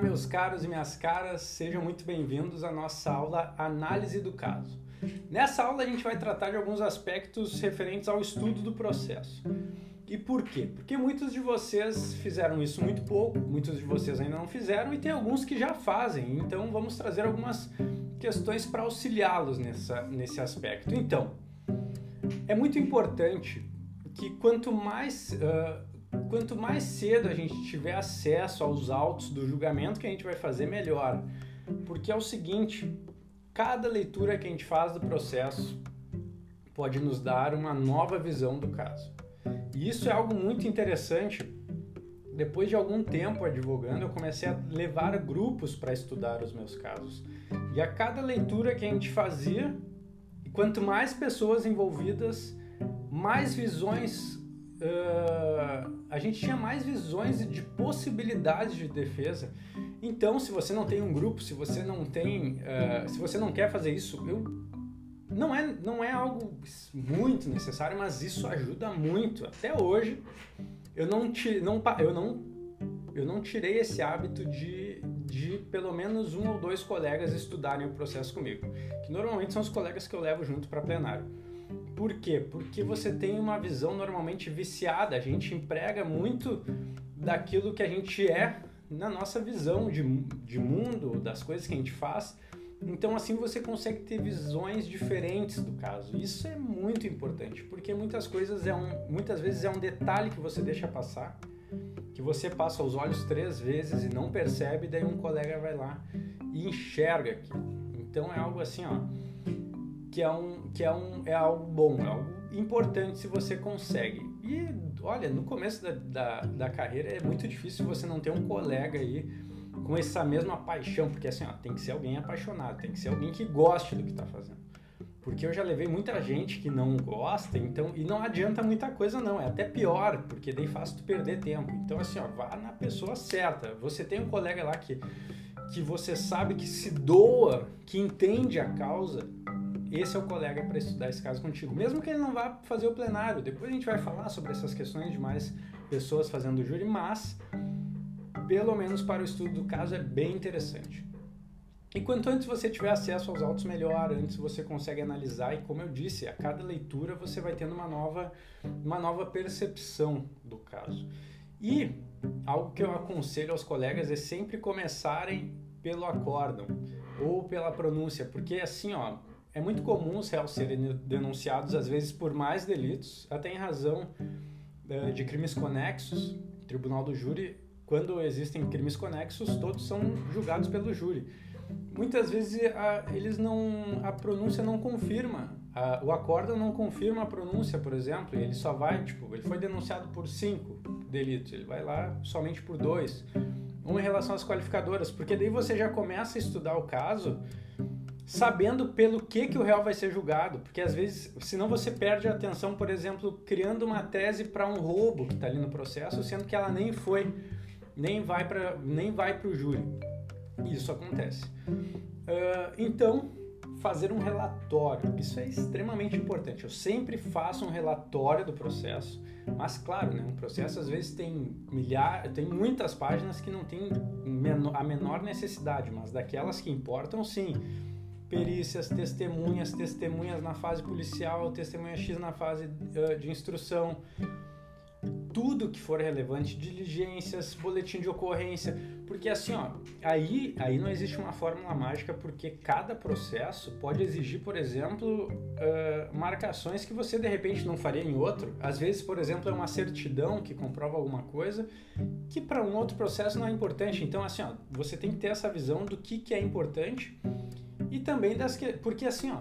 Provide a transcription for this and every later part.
meus caros e minhas caras, sejam muito bem-vindos à nossa aula Análise do Caso. Nessa aula a gente vai tratar de alguns aspectos referentes ao estudo do processo. E por quê? Porque muitos de vocês fizeram isso muito pouco, muitos de vocês ainda não fizeram e tem alguns que já fazem. Então vamos trazer algumas questões para auxiliá-los nesse aspecto. Então, é muito importante que quanto mais uh, quanto mais cedo a gente tiver acesso aos autos do julgamento que a gente vai fazer, melhor. Porque é o seguinte, cada leitura que a gente faz do processo pode nos dar uma nova visão do caso. E isso é algo muito interessante. Depois de algum tempo advogando, eu comecei a levar grupos para estudar os meus casos. E a cada leitura que a gente fazia, quanto mais pessoas envolvidas, mais visões uh, a gente tinha mais visões de possibilidades de defesa. Então, se você não tem um grupo, se você não tem, uh, se você não quer fazer isso, eu não é não é algo muito necessário, mas isso ajuda muito. Até hoje, eu não não eu não eu não tirei esse hábito de, de pelo menos um ou dois colegas estudarem o processo comigo, que normalmente são os colegas que eu levo junto para plenário. Por quê? Porque você tem uma visão normalmente viciada. A gente emprega muito daquilo que a gente é na nossa visão de, de mundo, das coisas que a gente faz. Então, assim você consegue ter visões diferentes do caso. Isso é muito importante, porque muitas coisas é um, muitas vezes é um detalhe que você deixa passar, que você passa os olhos três vezes e não percebe, daí um colega vai lá e enxerga aquilo. Então é algo assim, ó que é um que é um é algo bom, é algo importante se você consegue. E olha, no começo da, da, da carreira é muito difícil você não ter um colega aí com essa mesma paixão, porque assim, ó, tem que ser alguém apaixonado, tem que ser alguém que goste do que está fazendo. Porque eu já levei muita gente que não gosta, então e não adianta muita coisa não, é até pior, porque daí faz tu perder tempo. Então assim, ó, vá na pessoa certa. Você tem um colega lá que que você sabe que se doa, que entende a causa, esse é o colega para estudar esse caso contigo. Mesmo que ele não vá fazer o plenário, depois a gente vai falar sobre essas questões de mais pessoas fazendo júri, mas pelo menos para o estudo do caso é bem interessante. E quanto antes você tiver acesso aos autos, melhor. Antes você consegue analisar e, como eu disse, a cada leitura você vai tendo uma nova, uma nova percepção do caso. E algo que eu aconselho aos colegas é sempre começarem pelo acórdão ou pela pronúncia, porque assim, ó, é muito comum os réus serem denunciados, às vezes, por mais delitos, até em razão uh, de crimes conexos. O tribunal do júri, quando existem crimes conexos, todos são julgados pelo júri. Muitas vezes a, eles não, a pronúncia não confirma, a, o acórdão não confirma a pronúncia, por exemplo, ele só vai, tipo, ele foi denunciado por cinco delitos, ele vai lá somente por dois. Um em relação às qualificadoras, porque daí você já começa a estudar o caso sabendo pelo que, que o réu vai ser julgado, porque às vezes, senão você perde a atenção, por exemplo, criando uma tese para um roubo que está ali no processo, sendo que ela nem foi, nem vai para nem vai para o júri. Isso acontece. Uh, então, fazer um relatório, isso é extremamente importante. Eu sempre faço um relatório do processo, mas claro, né, um processo às vezes tem milhar, tem muitas páginas que não tem a menor necessidade, mas daquelas que importam, sim perícias, testemunhas, testemunhas na fase policial, testemunha X na fase uh, de instrução, tudo que for relevante, diligências, boletim de ocorrência, porque assim, ó, aí, aí não existe uma fórmula mágica, porque cada processo pode exigir, por exemplo, uh, marcações que você de repente não faria em outro. Às vezes, por exemplo, é uma certidão que comprova alguma coisa que para um outro processo não é importante. Então, assim, ó, você tem que ter essa visão do que, que é importante e também das que. Porque assim, ó.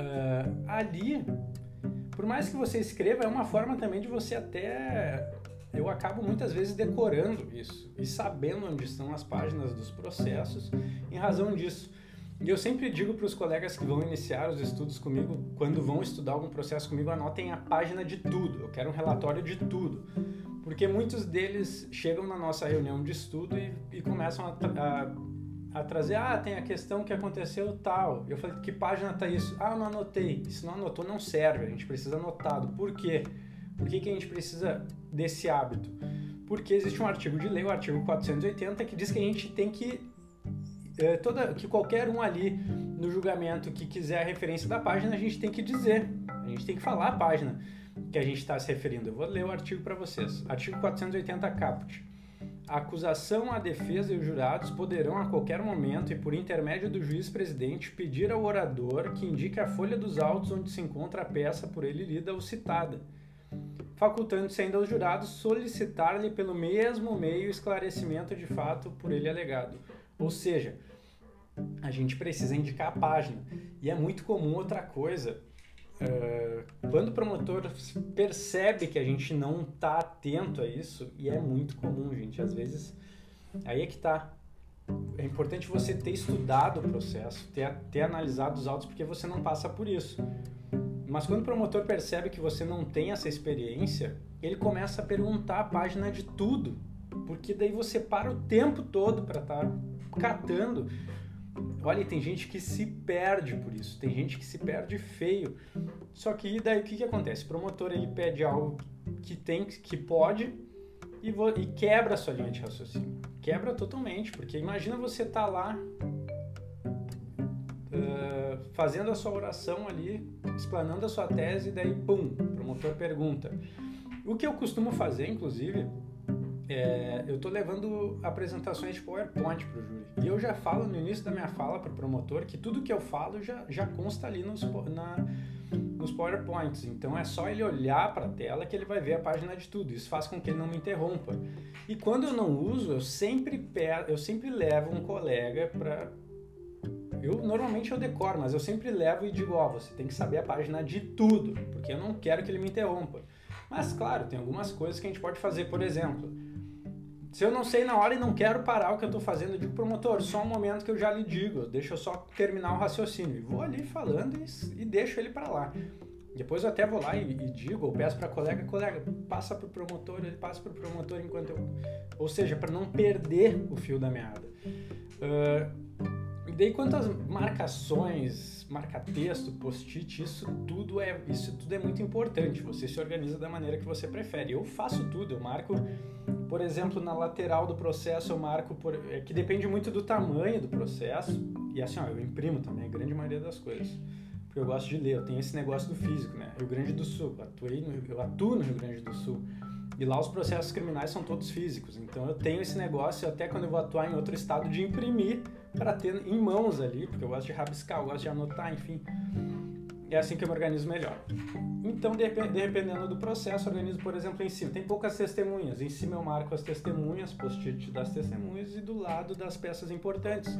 Uh, ali, por mais que você escreva, é uma forma também de você até. Eu acabo muitas vezes decorando isso e sabendo onde estão as páginas dos processos em razão disso. E eu sempre digo para os colegas que vão iniciar os estudos comigo, quando vão estudar algum processo comigo, anotem a página de tudo. Eu quero um relatório de tudo. Porque muitos deles chegam na nossa reunião de estudo e, e começam a, a a trazer, ah, tem a questão que aconteceu tal. Eu falei, que página tá isso? Ah, não anotei. Se não anotou, não serve. A gente precisa anotado. Por quê? Por que, que a gente precisa desse hábito? Porque existe um artigo de lei, o artigo 480, que diz que a gente tem que é, toda, que qualquer um ali no julgamento que quiser a referência da página, a gente tem que dizer, a gente tem que falar a página que a gente está se referindo. Eu vou ler o artigo para vocês. Artigo 480 caput. A acusação, a defesa e os jurados poderão a qualquer momento e por intermédio do juiz-presidente pedir ao orador que indique a folha dos autos onde se encontra a peça por ele lida ou citada, facultando-se ainda aos jurados solicitar-lhe pelo mesmo meio esclarecimento de fato por ele alegado. Ou seja, a gente precisa indicar a página. E é muito comum outra coisa. Uh, quando o promotor percebe que a gente não está atento a isso, e é muito comum, gente, às vezes, aí é que está. É importante você ter estudado o processo, ter, ter analisado os autos, porque você não passa por isso. Mas quando o promotor percebe que você não tem essa experiência, ele começa a perguntar a página de tudo, porque daí você para o tempo todo para estar tá catando Olha, tem gente que se perde por isso, tem gente que se perde feio. Só que daí o que, que acontece? O promotor ele pede algo que tem, que pode e, e quebra a sua linha de raciocínio. Quebra totalmente, porque imagina você tá lá uh, fazendo a sua oração ali, explanando a sua tese, e daí pum, o promotor pergunta. O que eu costumo fazer, inclusive, é, eu estou levando apresentações de PowerPoint para o júri. E eu já falo no início da minha fala para o promotor que tudo que eu falo já, já consta ali nos, na, nos PowerPoints. Então é só ele olhar para a tela que ele vai ver a página de tudo. Isso faz com que ele não me interrompa. E quando eu não uso, eu sempre, eu sempre levo um colega para. Eu normalmente eu decoro, mas eu sempre levo e digo: Ó, oh, você tem que saber a página de tudo, porque eu não quero que ele me interrompa. Mas claro, tem algumas coisas que a gente pode fazer, por exemplo se eu não sei na hora e não quero parar o que eu estou fazendo, eu digo, promotor, só um momento que eu já lhe digo, deixa eu só terminar o raciocínio. E vou ali falando e, e deixo ele para lá. Depois eu até vou lá e, e digo, ou peço para colega, colega, passa para o promotor, ele passa para o promotor enquanto eu. Ou seja, para não perder o fio da meada. Uh, daí quantas marcações, marca-texto, post-it, isso tudo é isso tudo é muito importante. Você se organiza da maneira que você prefere. Eu faço tudo, eu marco por exemplo, na lateral do processo eu marco por, é que depende muito do tamanho do processo. E assim, ó, eu imprimo também a grande maioria das coisas. Porque eu gosto de ler, eu tenho esse negócio do físico, né? Rio Grande do Sul, atuei no, eu atuo no Rio Grande do Sul. E lá os processos criminais são todos físicos. Então eu tenho esse negócio, até quando eu vou atuar em outro estado, de imprimir para ter em mãos ali, porque eu gosto de rabiscar, eu gosto de anotar, enfim. É assim que eu me organizo melhor. Então, dependendo do processo, organizo, por exemplo, em cima. Tem poucas testemunhas. Em cima eu marco as testemunhas, post-it das testemunhas e do lado das peças importantes.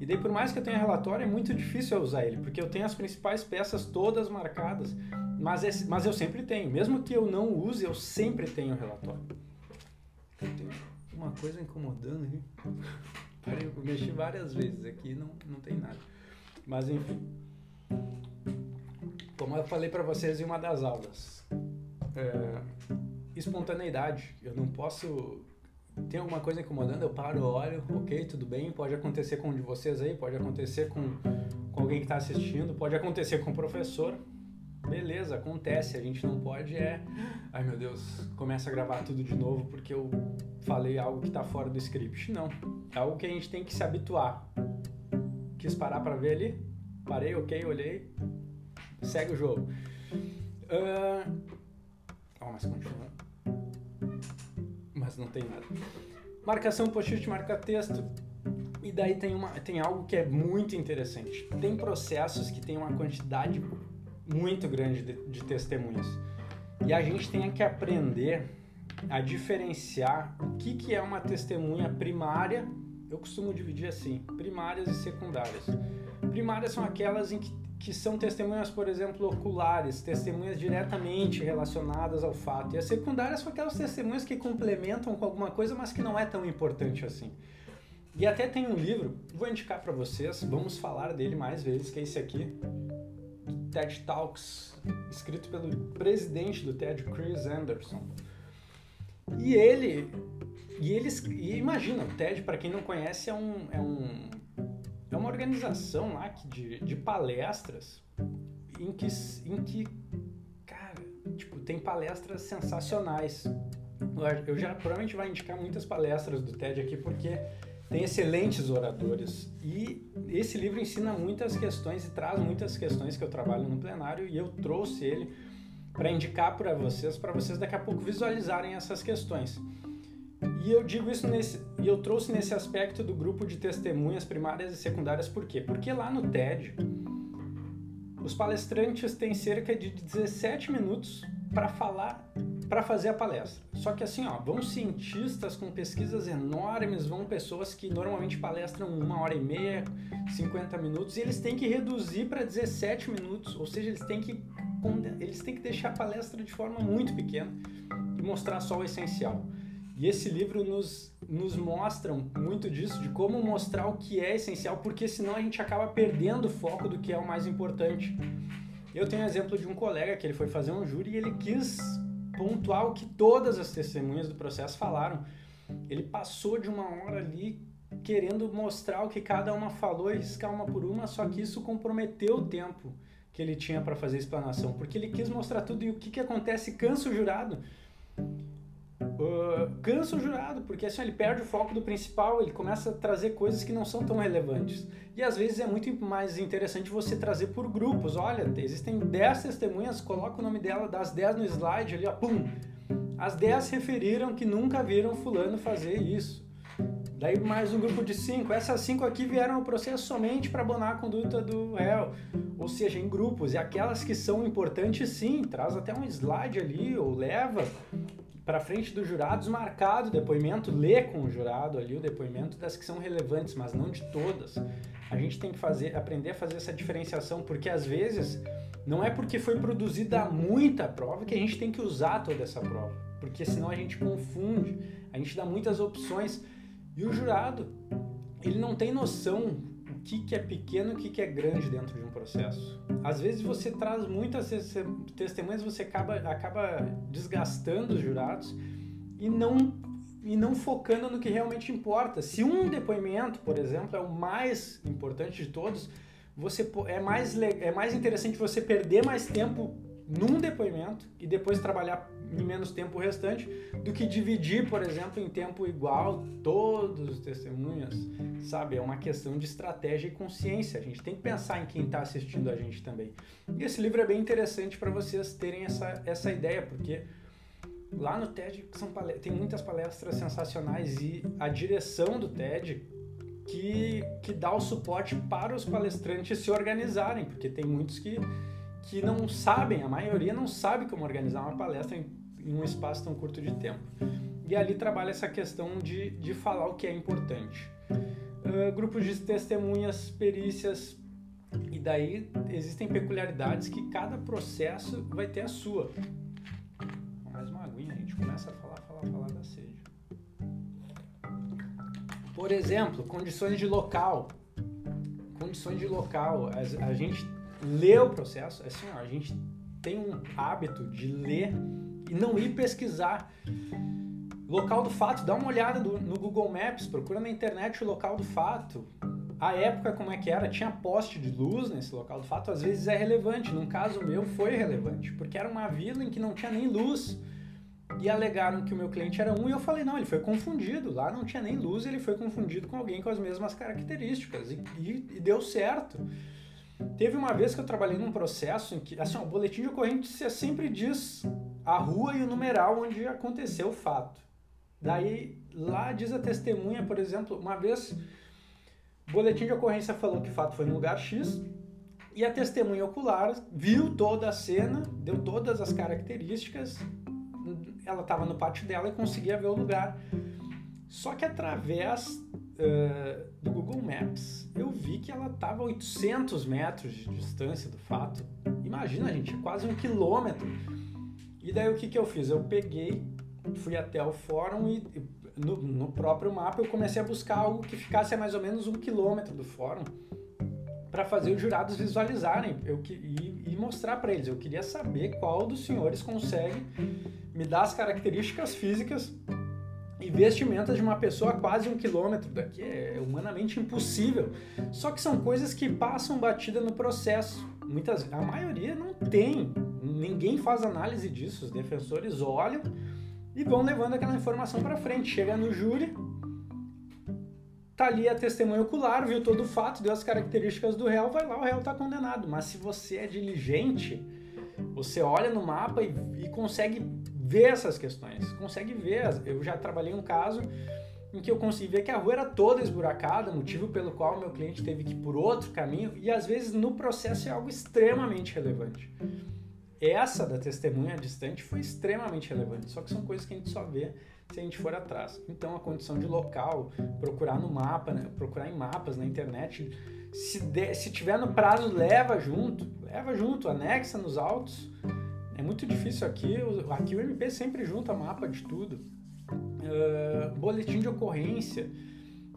E daí, por mais que eu tenha relatório, é muito difícil eu usar ele, porque eu tenho as principais peças todas marcadas, mas, mas eu sempre tenho. Mesmo que eu não use, eu sempre tenho relatório. Tem uma coisa incomodando aqui. Eu mexi várias vezes aqui não, não tem nada. Mas enfim. Como eu falei para vocês em uma das aulas, é, espontaneidade. Eu não posso. Tem alguma coisa incomodando, eu paro, olho, ok, tudo bem, pode acontecer com um de vocês aí, pode acontecer com, com alguém que está assistindo, pode acontecer com o professor. Beleza, acontece, a gente não pode é. Ai meu Deus, começa a gravar tudo de novo porque eu falei algo que está fora do script. Não, é algo que a gente tem que se habituar. Quis parar para ver ali? Parei, ok, olhei, segue o jogo. Uh... Oh, mas continua. Mas não tem nada. Marcação post-it, marca texto. E daí tem, uma, tem algo que é muito interessante. Tem processos que tem uma quantidade muito grande de, de testemunhas. E a gente tem que aprender a diferenciar o que, que é uma testemunha primária. Eu costumo dividir assim: primárias e secundárias. Primárias são aquelas em que que são testemunhas, por exemplo, oculares, testemunhas diretamente relacionadas ao fato. E as secundárias são aquelas testemunhas que complementam com alguma coisa, mas que não é tão importante assim. E até tem um livro, vou indicar para vocês, vamos falar dele mais vezes, que é esse aqui, TED Talks, escrito pelo presidente do TED, Chris Anderson. E ele, e eles, e imagina, o TED, para quem não conhece, é um, é um é uma organização lá que, de, de palestras em que, em que, cara, tipo, tem palestras sensacionais. eu já provavelmente vai indicar muitas palestras do TED aqui, porque tem excelentes oradores. E esse livro ensina muitas questões e traz muitas questões que eu trabalho no plenário e eu trouxe ele para indicar para vocês, para vocês daqui a pouco visualizarem essas questões. E eu digo isso nesse, e eu trouxe nesse aspecto do grupo de testemunhas primárias e secundárias, por quê? Porque lá no TED, os palestrantes têm cerca de 17 minutos para falar, para fazer a palestra. Só que assim, ó, vão cientistas com pesquisas enormes, vão pessoas que normalmente palestram uma hora e meia, 50 minutos, e eles têm que reduzir para 17 minutos, ou seja, eles têm que eles têm que deixar a palestra de forma muito pequena e mostrar só o essencial. E esse livro nos, nos mostra muito disso, de como mostrar o que é essencial, porque senão a gente acaba perdendo o foco do que é o mais importante. Eu tenho um exemplo de um colega que ele foi fazer um júri e ele quis pontuar o que todas as testemunhas do processo falaram. Ele passou de uma hora ali querendo mostrar o que cada uma falou e riscar uma por uma, só que isso comprometeu o tempo que ele tinha para fazer a explanação, porque ele quis mostrar tudo e o que, que acontece cansa o jurado uh, cansa o jurado, porque assim ele perde o foco do principal, ele começa a trazer coisas que não são tão relevantes. E às vezes é muito mais interessante você trazer por grupos. Olha, existem 10 testemunhas, coloca o nome dela das 10 no slide ali, ó, pum. As 10 referiram que nunca viram fulano fazer isso. Daí mais um grupo de cinco. Essas cinco aqui vieram ao processo somente para abonar a conduta do réu. Ou seja, em grupos. E aquelas que são importantes, sim, traz até um slide ali, ou leva para frente dos jurados marcado o depoimento, lê com o jurado ali o depoimento das que são relevantes, mas não de todas. A gente tem que fazer, aprender a fazer essa diferenciação, porque às vezes não é porque foi produzida muita prova que a gente tem que usar toda essa prova, porque senão a gente confunde, a gente dá muitas opções e o jurado ele não tem noção que, que é pequeno e o que, que é grande dentro de um processo. Às vezes você traz muitas testemunhas, você acaba, acaba desgastando os jurados e não, e não focando no que realmente importa. Se um depoimento, por exemplo, é o mais importante de todos, você é mais, é mais interessante você perder mais tempo num depoimento e depois trabalhar em menos tempo o restante, do que dividir, por exemplo, em tempo igual todos os testemunhas, sabe? É uma questão de estratégia e consciência. A gente tem que pensar em quem está assistindo a gente também. E esse livro é bem interessante para vocês terem essa, essa ideia, porque lá no TED são tem muitas palestras sensacionais e a direção do TED que, que dá o suporte para os palestrantes se organizarem, porque tem muitos que que não sabem, a maioria não sabe como organizar uma palestra em, em um espaço tão curto de tempo. E ali trabalha essa questão de, de falar o que é importante. Uh, grupos de testemunhas, perícias, e daí existem peculiaridades que cada processo vai ter a sua. Mais uma aguinha, a gente começa a falar, falar, falar da sede. Por exemplo, condições de local. Condições de local. A, a gente ler o processo. É assim, ó, a gente tem um hábito de ler e não ir pesquisar. Local do fato, dá uma olhada do, no Google Maps, procura na internet o local do fato. A época como é que era, tinha poste de luz nesse local do fato, às vezes é relevante. Num caso meu foi relevante, porque era uma vila em que não tinha nem luz. E alegaram que o meu cliente era um e eu falei, não, ele foi confundido. Lá não tinha nem luz, ele foi confundido com alguém com as mesmas características. E, e, e deu certo. Teve uma vez que eu trabalhei num processo em que, assim, o boletim de ocorrência sempre diz a rua e o numeral onde aconteceu o fato. Daí, lá diz a testemunha, por exemplo, uma vez, o boletim de ocorrência falou que o fato foi no lugar X, e a testemunha ocular viu toda a cena, deu todas as características, ela estava no pátio dela e conseguia ver o lugar. Só que através uh, do Google Maps, eu vi que ela estava a 800 metros de distância do fato. Imagina, gente, é quase um quilômetro. E daí o que, que eu fiz? Eu peguei, fui até o fórum e no, no próprio mapa eu comecei a buscar algo que ficasse a mais ou menos um quilômetro do fórum para fazer os jurados visualizarem eu, e, e mostrar para eles. Eu queria saber qual dos senhores consegue me dar as características físicas vestimentas de uma pessoa a quase um quilômetro daqui é humanamente impossível. Só que são coisas que passam batida no processo. Muitas, a maioria não tem. Ninguém faz análise disso. Os defensores olham e vão levando aquela informação para frente. Chega no júri, tá ali a testemunha ocular, viu todo o fato, deu as características do réu, vai lá, o réu está condenado. Mas se você é diligente, você olha no mapa e, e consegue ver essas questões, consegue ver. Eu já trabalhei um caso em que eu consegui ver que a rua era toda esburacada, motivo pelo qual meu cliente teve que ir por outro caminho, e às vezes no processo é algo extremamente relevante. Essa da testemunha distante foi extremamente relevante, só que são coisas que a gente só vê se a gente for atrás. Então a condição de local, procurar no mapa, né? procurar em mapas na internet, se, de, se tiver no prazo, leva junto, leva junto, anexa nos autos. É muito difícil aqui, aqui o MP sempre junta mapa de tudo. Uh, boletim de ocorrência.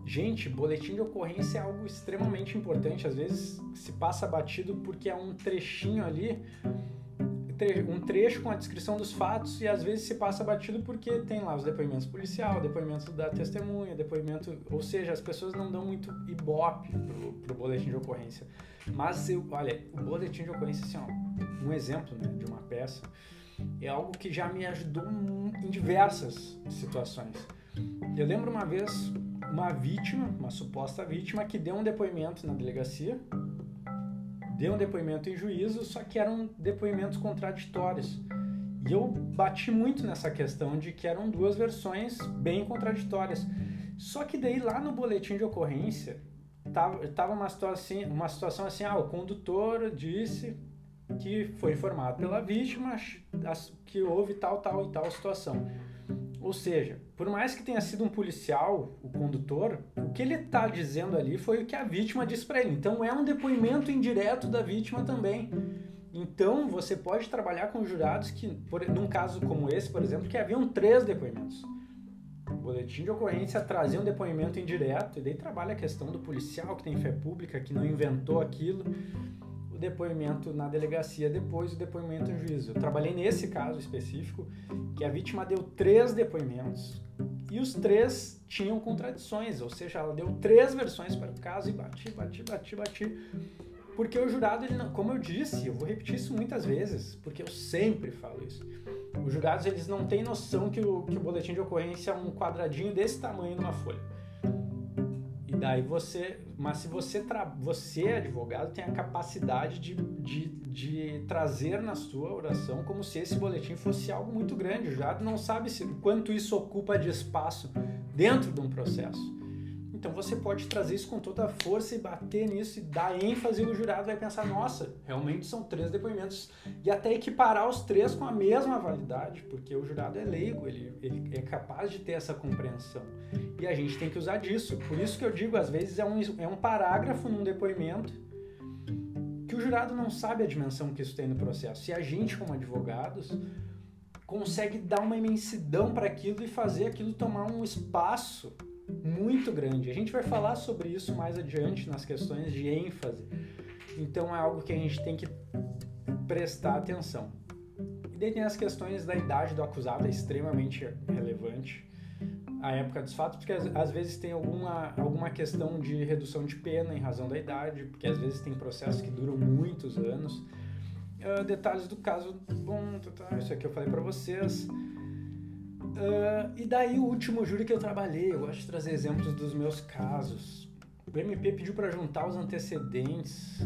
Gente, boletim de ocorrência é algo extremamente importante. Às vezes se passa batido porque é um trechinho ali um trecho com a descrição dos fatos e às vezes se passa batido porque tem lá os depoimentos policial, depoimento da testemunha, depoimento, ou seja, as pessoas não dão muito ibope pro, pro boletim de ocorrência. Mas eu, olha, o boletim de ocorrência assim, ó, um exemplo, né, de uma peça é algo que já me ajudou em diversas situações. Eu lembro uma vez uma vítima, uma suposta vítima que deu um depoimento na delegacia deu um depoimento em juízo, só que eram depoimentos contraditórios. E eu bati muito nessa questão de que eram duas versões bem contraditórias. Só que daí lá no boletim de ocorrência tava, tava uma, situação, assim, uma situação assim, ah, o condutor disse que foi informado pela vítima que houve tal, tal e tal situação. Ou seja, por mais que tenha sido um policial, o condutor, o que ele está dizendo ali foi o que a vítima disse para ele. Então é um depoimento indireto da vítima também. Então você pode trabalhar com jurados que, por, num caso como esse, por exemplo, que haviam três depoimentos. Boletim de ocorrência trazia um depoimento indireto, e daí trabalha a questão do policial que tem fé pública, que não inventou aquilo o depoimento na delegacia depois o depoimento em juízo. Eu trabalhei nesse caso específico que a vítima deu três depoimentos e os três tinham contradições, ou seja, ela deu três versões para o caso e bati, bati, bati, bati. Porque o jurado, não, como eu disse, eu vou repetir isso muitas vezes, porque eu sempre falo isso. Os jurados eles não têm noção que o, que o boletim de ocorrência é um quadradinho desse tamanho numa folha. E daí você, mas se você, tra você advogado tem a capacidade de, de, de trazer na sua oração como se esse boletim fosse algo muito grande. O não sabe se, quanto isso ocupa de espaço dentro de um processo. Então você pode trazer isso com toda a força e bater nisso e dar ênfase e o jurado vai pensar, nossa, realmente são três depoimentos e até equiparar os três com a mesma validade, porque o jurado é leigo, ele, ele é capaz de ter essa compreensão e a gente tem que usar disso. Por isso que eu digo, às vezes é um, é um parágrafo num depoimento que o jurado não sabe a dimensão que isso tem no processo. E a gente, como advogados, consegue dar uma imensidão para aquilo e fazer aquilo tomar um espaço muito grande. A gente vai falar sobre isso mais adiante nas questões de ênfase. Então é algo que a gente tem que prestar atenção. E daí tem as questões da idade do acusado, é extremamente relevante. A época dos fatos, porque às, vezes tem alguma, alguma questão de redução de pena em razão da idade, porque às vezes tem processos que duram muitos anos. Uh, detalhes do caso, bom, tá, tá, isso aqui eu falei para vocês. Uh, e daí o último júri que eu trabalhei, eu gosto de trazer exemplos dos meus casos. O MP pediu para juntar os antecedentes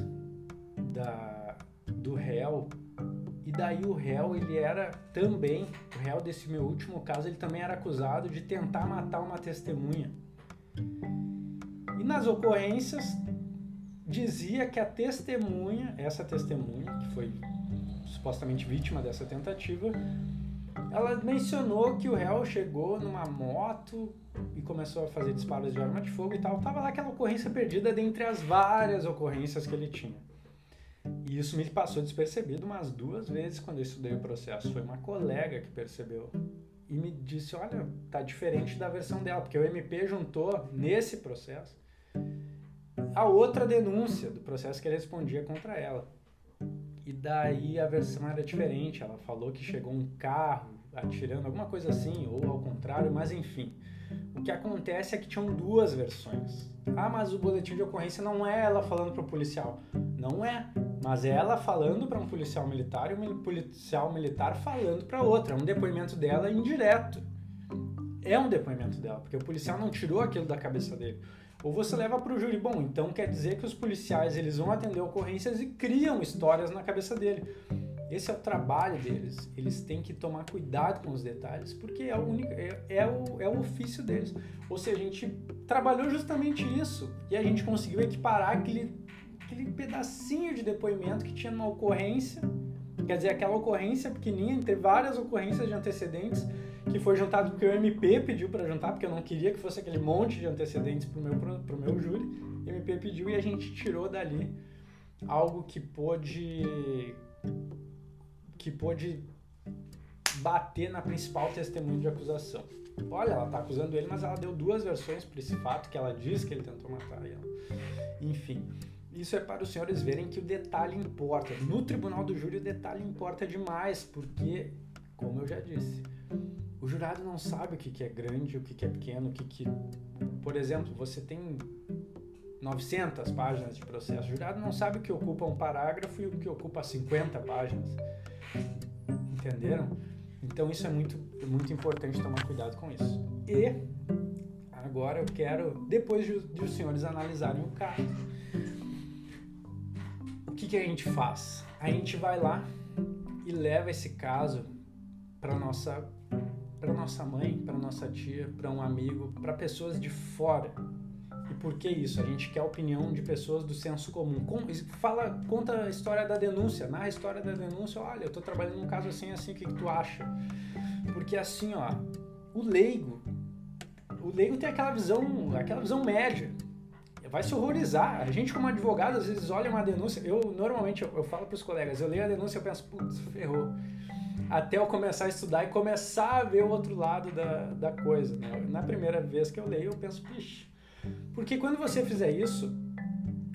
da, do réu e daí o réu ele era também, o réu desse meu último caso, ele também era acusado de tentar matar uma testemunha. E nas ocorrências dizia que a testemunha, essa testemunha que foi supostamente vítima dessa tentativa, ela mencionou que o réu chegou numa moto e começou a fazer disparos de arma de fogo e tal. Tava lá aquela ocorrência perdida dentre as várias ocorrências que ele tinha. E isso me passou despercebido umas duas vezes quando eu estudei o processo. Foi uma colega que percebeu e me disse: Olha, tá diferente da versão dela, porque o MP juntou nesse processo a outra denúncia do processo que ele respondia contra ela. E daí a versão era diferente. Ela falou que chegou um carro atirando, alguma coisa assim, ou ao contrário, mas enfim. O que acontece é que tinham duas versões. Ah, mas o boletim de ocorrência não é ela falando para o policial. Não é. Mas ela falando para um policial militar e um policial militar falando para outra. É um depoimento dela indireto. É um depoimento dela, porque o policial não tirou aquilo da cabeça dele. Ou você leva para o júri, bom, então quer dizer que os policiais eles vão atender ocorrências e criam histórias na cabeça dele. Esse é o trabalho deles. Eles têm que tomar cuidado com os detalhes, porque é o, único, é, é, o, é o ofício deles. Ou seja, a gente trabalhou justamente isso e a gente conseguiu equiparar aquele, aquele pedacinho de depoimento que tinha numa ocorrência, quer dizer, aquela ocorrência pequenininha, ter várias ocorrências de antecedentes que foi juntado porque o MP pediu para juntar, porque eu não queria que fosse aquele monte de antecedentes para o meu, pro meu júri. O MP pediu e a gente tirou dali algo que pôde que pôde bater na principal testemunha de acusação. Olha, ela está acusando ele, mas ela deu duas versões para esse fato que ela diz que ele tentou matar ela. Enfim, isso é para os senhores verem que o detalhe importa. No tribunal do júri o detalhe importa demais, porque, como eu já disse, o jurado não sabe o que, que é grande, o que, que é pequeno, o que, que. Por exemplo, você tem 900 páginas de processo. O jurado não sabe o que ocupa um parágrafo e o que ocupa 50 páginas. Entenderam? Então isso é muito, muito importante tomar cuidado com isso. E agora eu quero, depois de, de os senhores analisarem o caso, o que, que a gente faz? A gente vai lá e leva esse caso para nossa para nossa mãe, para nossa tia, para um amigo, para pessoas de fora por que isso? A gente quer a opinião de pessoas do senso comum. fala, conta a história da denúncia, na história da denúncia, olha, eu estou trabalhando num caso assim, assim, o que, que tu acha? Porque assim, ó, o leigo, o leigo tem aquela visão, aquela visão média, vai se horrorizar. A gente como advogado, às vezes olha uma denúncia, eu normalmente, eu, eu falo para os colegas, eu leio a denúncia e penso, putz, ferrou. Até eu começar a estudar e começar a ver o outro lado da, da coisa. Né? Na primeira vez que eu leio, eu penso, pixe, porque quando você fizer isso,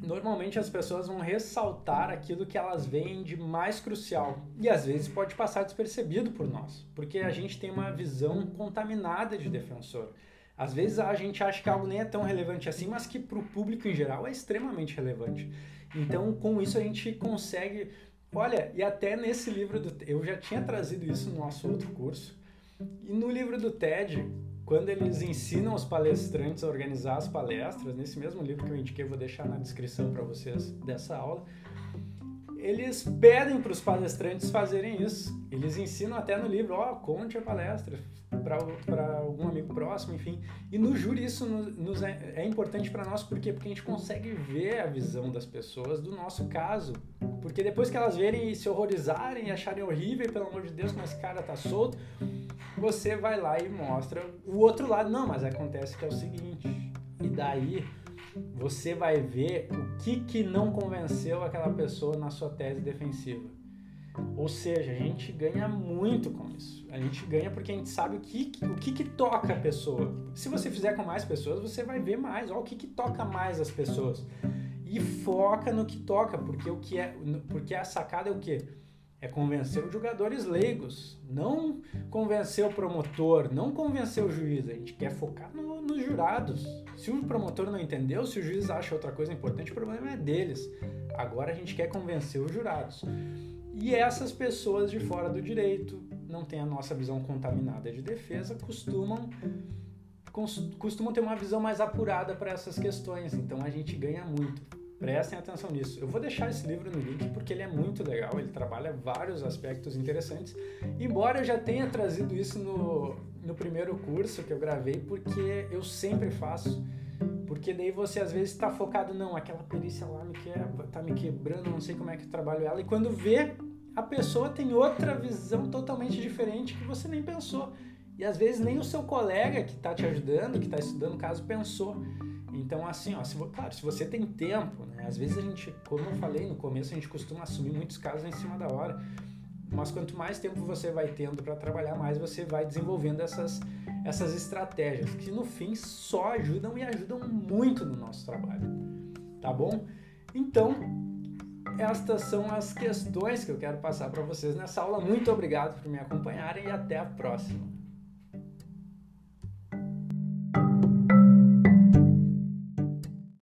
normalmente as pessoas vão ressaltar aquilo que elas veem de mais crucial e às vezes pode passar despercebido por nós, porque a gente tem uma visão contaminada de defensor. Às vezes a gente acha que algo nem é tão relevante assim, mas que para o público em geral é extremamente relevante. Então, com isso a gente consegue, olha, e até nesse livro do eu já tinha trazido isso no nosso outro curso. E no livro do TED, quando eles ensinam os palestrantes a organizar as palestras, nesse mesmo livro que eu indiquei, vou deixar na descrição para vocês dessa aula, eles pedem para os palestrantes fazerem isso. Eles ensinam até no livro, ó, oh, conte a palestra para algum amigo próximo, enfim. E no júri isso nos é, é importante para nós, por quê? Porque a gente consegue ver a visão das pessoas do nosso caso. Porque depois que elas verem e se horrorizarem e acharem horrível, pelo amor de Deus, como esse cara tá solto, você vai lá e mostra o outro lado. Não, mas acontece que é o seguinte. E daí você vai ver o que, que não convenceu aquela pessoa na sua tese defensiva. Ou seja, a gente ganha muito com isso. A gente ganha porque a gente sabe o que, o que, que toca a pessoa. Se você fizer com mais pessoas, você vai ver mais. Olha o que, que toca mais as pessoas. E foca no que toca, porque o que é, porque a sacada é o quê? É convencer os jogadores leigos, não convencer o promotor, não convencer o juiz. A gente quer focar no, nos jurados. Se o promotor não entendeu, se o juiz acha outra coisa importante, o problema é deles. Agora a gente quer convencer os jurados. E essas pessoas de fora do direito, não têm a nossa visão contaminada de defesa, costumam costumam ter uma visão mais apurada para essas questões. Então a gente ganha muito. Prestem atenção nisso. Eu vou deixar esse livro no link porque ele é muito legal, ele trabalha vários aspectos interessantes. Embora eu já tenha trazido isso no, no primeiro curso que eu gravei, porque eu sempre faço. Porque daí você às vezes está focado, não, aquela perícia lá me quebra, tá me quebrando, não sei como é que eu trabalho ela. E quando vê, a pessoa tem outra visão totalmente diferente que você nem pensou. E às vezes nem o seu colega que está te ajudando, que está estudando o caso, pensou. Então, assim, ó, se, claro, se você tem tempo, né? Às vezes a gente, como eu falei no começo, a gente costuma assumir muitos casos em cima da hora. Mas quanto mais tempo você vai tendo para trabalhar, mais você vai desenvolvendo essas, essas estratégias, que no fim só ajudam e ajudam muito no nosso trabalho. Tá bom? Então, estas são as questões que eu quero passar para vocês nessa aula. Muito obrigado por me acompanharem e até a próxima.